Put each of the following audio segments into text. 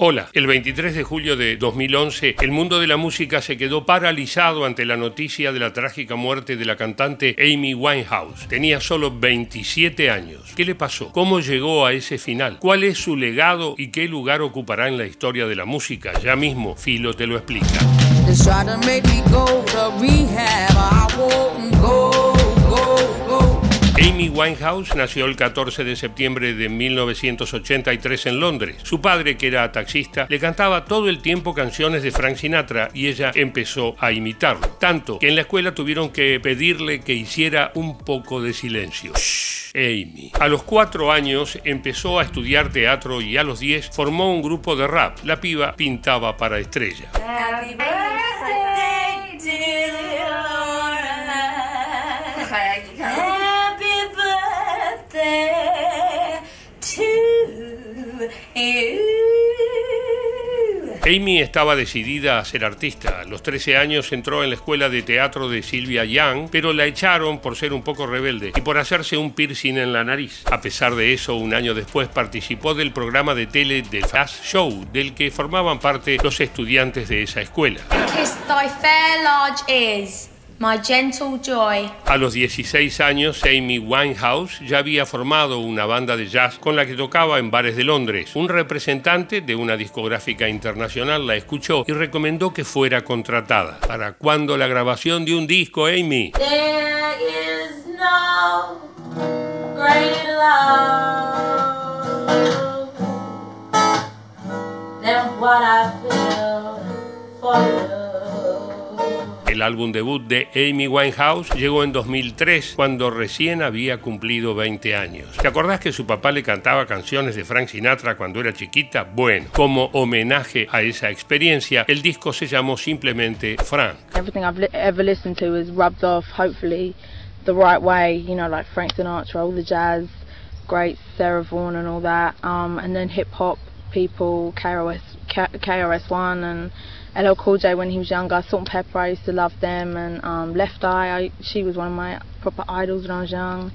Hola, el 23 de julio de 2011 el mundo de la música se quedó paralizado ante la noticia de la trágica muerte de la cantante Amy Winehouse. Tenía solo 27 años. ¿Qué le pasó? ¿Cómo llegó a ese final? ¿Cuál es su legado y qué lugar ocupará en la historia de la música? Ya mismo Filo te lo explica. Amy Winehouse nació el 14 de septiembre de 1983 en Londres. Su padre, que era taxista, le cantaba todo el tiempo canciones de Frank Sinatra y ella empezó a imitarlo. Tanto que en la escuela tuvieron que pedirle que hiciera un poco de silencio. Shh, Amy. A los cuatro años empezó a estudiar teatro y a los diez formó un grupo de rap. La piba pintaba para estrella. Amy estaba decidida a ser artista. A los 13 años entró en la escuela de teatro de Sylvia Young, pero la echaron por ser un poco rebelde y por hacerse un piercing en la nariz. A pesar de eso, un año después participó del programa de tele The Fast Show, del que formaban parte los estudiantes de esa escuela. My Gentle Joy. A los 16 años, Amy Winehouse ya había formado una banda de jazz con la que tocaba en bares de Londres. Un representante de una discográfica internacional la escuchó y recomendó que fuera contratada. ¿Para cuándo la grabación de un disco, Amy? There is no great love El álbum debut de Amy Winehouse llegó en 2003, cuando recién había cumplido 20 años. ¿Te acordás que su papá le cantaba canciones de Frank Sinatra cuando era chiquita? Bueno, como homenaje a esa experiencia, el disco se llamó simplemente Frank. Everything I've ever listened to is rubbed off, hopefully, the right way, you know, like Frank Sinatra, all the jazz, great Sarah Vaughan and all that, um, and then hip hop people, KRS, KRS-One and LL Cool J when he was younger. Salt and Pepper, I used to love them, and um, Left Eye, I, she was one of my proper idols when I was young.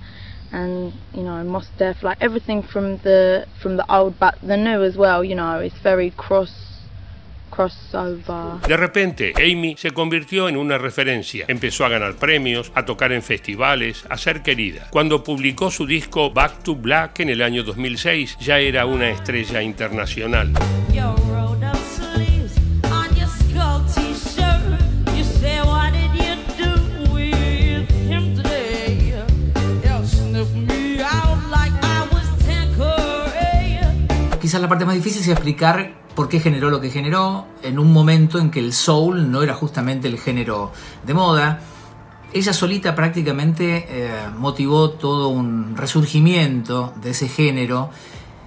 And you know, Mos Def, like everything from the from the old, but the new as well. You know, it's very cross De repente, Amy se convirtió en una referencia. Empezó a ganar premios, a tocar en festivales, a ser querida. Cuando publicó su disco Back to Black en el año 2006, ya era una estrella internacional. Quizás la parte más difícil es explicar por qué generó lo que generó en un momento en que el soul no era justamente el género de moda. Ella solita prácticamente eh, motivó todo un resurgimiento de ese género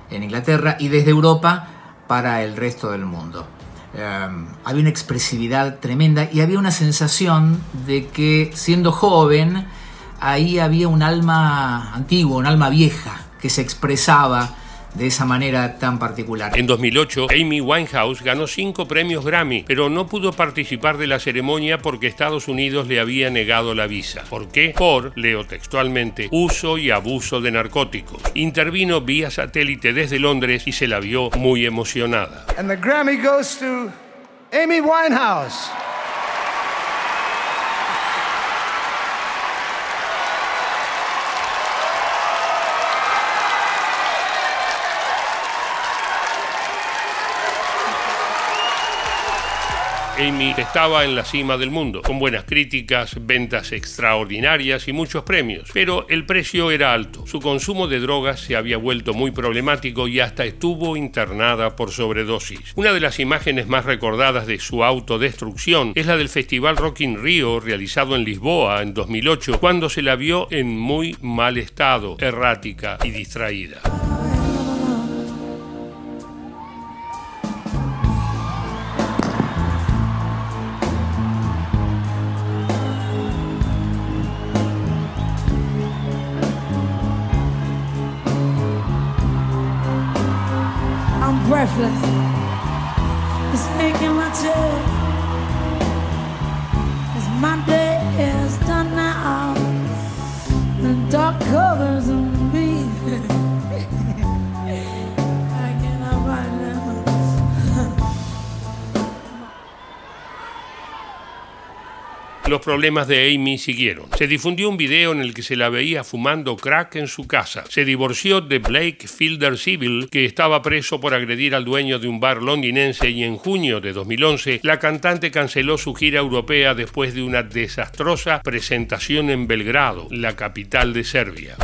en Inglaterra y desde Europa para el resto del mundo. Eh, había una expresividad tremenda y había una sensación de que siendo joven ahí había un alma antigua, un alma vieja que se expresaba de esa manera tan particular. En 2008, Amy Winehouse ganó cinco premios Grammy, pero no pudo participar de la ceremonia porque Estados Unidos le había negado la visa. ¿Por qué? Por, leo textualmente, uso y abuso de narcóticos. Intervino vía satélite desde Londres y se la vio muy emocionada. And the Grammy goes to Amy Winehouse. Amy estaba en la cima del mundo, con buenas críticas, ventas extraordinarias y muchos premios, pero el precio era alto. Su consumo de drogas se había vuelto muy problemático y hasta estuvo internada por sobredosis. Una de las imágenes más recordadas de su autodestrucción es la del Festival Rock in Rio realizado en Lisboa en 2008, cuando se la vio en muy mal estado, errática y distraída. It's making my tail. As my day Los problemas de Amy siguieron. Se difundió un video en el que se la veía fumando crack en su casa. Se divorció de Blake Fielder Civil, que estaba preso por agredir al dueño de un bar londinense y en junio de 2011 la cantante canceló su gira europea después de una desastrosa presentación en Belgrado, la capital de Serbia.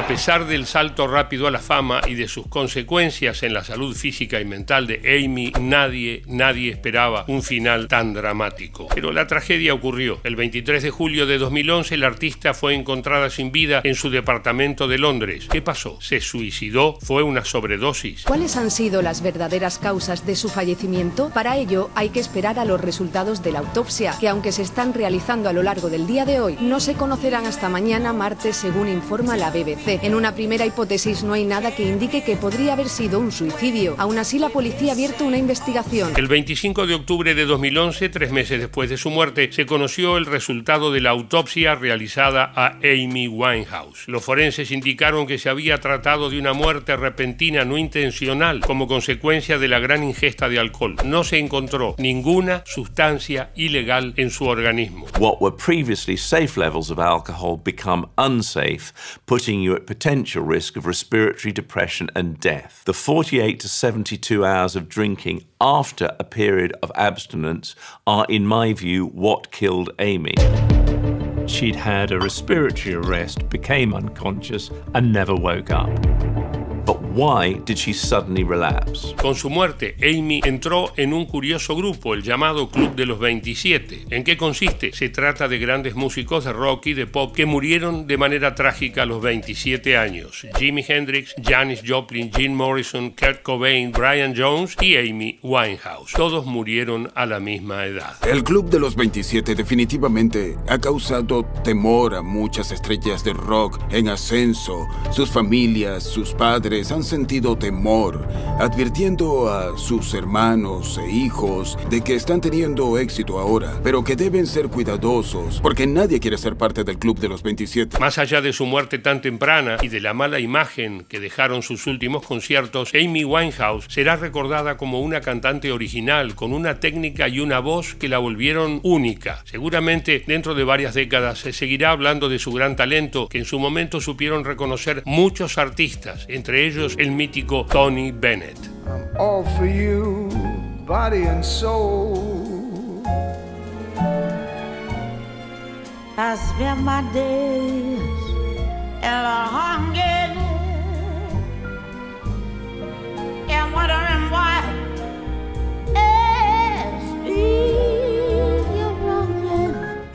A pesar del salto rápido a la fama y de sus consecuencias en la salud física y mental de Amy, nadie, nadie esperaba un final tan dramático. Pero la tragedia ocurrió. El 23 de julio de 2011 la artista fue encontrada sin vida en su departamento de Londres. ¿Qué pasó? ¿Se suicidó? ¿Fue una sobredosis? ¿Cuáles han sido las verdaderas causas de su fallecimiento? Para ello hay que esperar a los resultados de la autopsia, que aunque se están realizando a lo largo del día de hoy, no se conocerán hasta mañana martes según informa la BBC. En una primera hipótesis no hay nada que indique que podría haber sido un suicidio. Aún así, la policía ha abierto una investigación. El 25 de octubre de 2011, tres meses después de su muerte, se conoció el resultado de la autopsia realizada a Amy Winehouse. Los forenses indicaron que se había tratado de una muerte repentina no intencional como consecuencia de la gran ingesta de alcohol. No se encontró ninguna sustancia ilegal en su organismo. What were previously safe levels of alcohol become unsafe, putting you at potential risk of respiratory depression and death. The 48 to 72 hours of drinking after a period of abstinence are, in my view, what killed Amy. She'd had a respiratory arrest, became unconscious, and never woke up. But why did she suddenly relapse? Con su muerte, Amy entró en un curioso grupo, el llamado Club de los 27. ¿En qué consiste? Se trata de grandes músicos de rock y de pop que murieron de manera trágica a los 27 años. Jimi Hendrix, Janis Joplin, Jim Morrison, Kurt Cobain, Brian Jones y Amy Winehouse. Todos murieron a la misma edad. El Club de los 27 definitivamente ha causado temor a muchas estrellas de rock en ascenso. Sus familias, sus padres han sentido temor, advirtiendo a sus hermanos e hijos de que están teniendo éxito ahora, pero que deben ser cuidadosos, porque nadie quiere ser parte del Club de los 27. Más allá de su muerte tan temprana y de la mala imagen que dejaron sus últimos conciertos, Amy Winehouse será recordada como una cantante original, con una técnica y una voz que la volvieron única. Seguramente dentro de varias décadas se seguirá hablando de su gran talento que en su momento supieron reconocer muchos artistas, entre ellos el mítico Tony Bennett. I'm all for you, body and soul. I spend my days in a hunger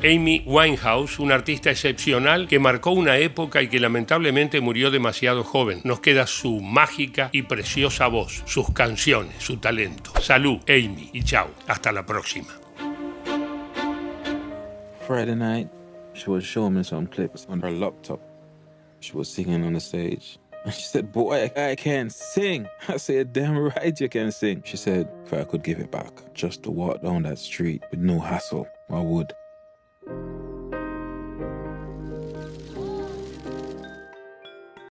Amy Winehouse, una artista excepcional que marcó una época y que lamentablemente murió demasiado joven. Nos queda su mágica y preciosa voz, sus canciones, su talento. Salud, Amy, y chao. Hasta la próxima. Friday night, she was showing me some clips on her laptop. She was singing on the stage. And she said, Boy, I can't sing. I said, Damn right you can sing. She said, If I could give it back, just to walk down that street with no hassle, I would.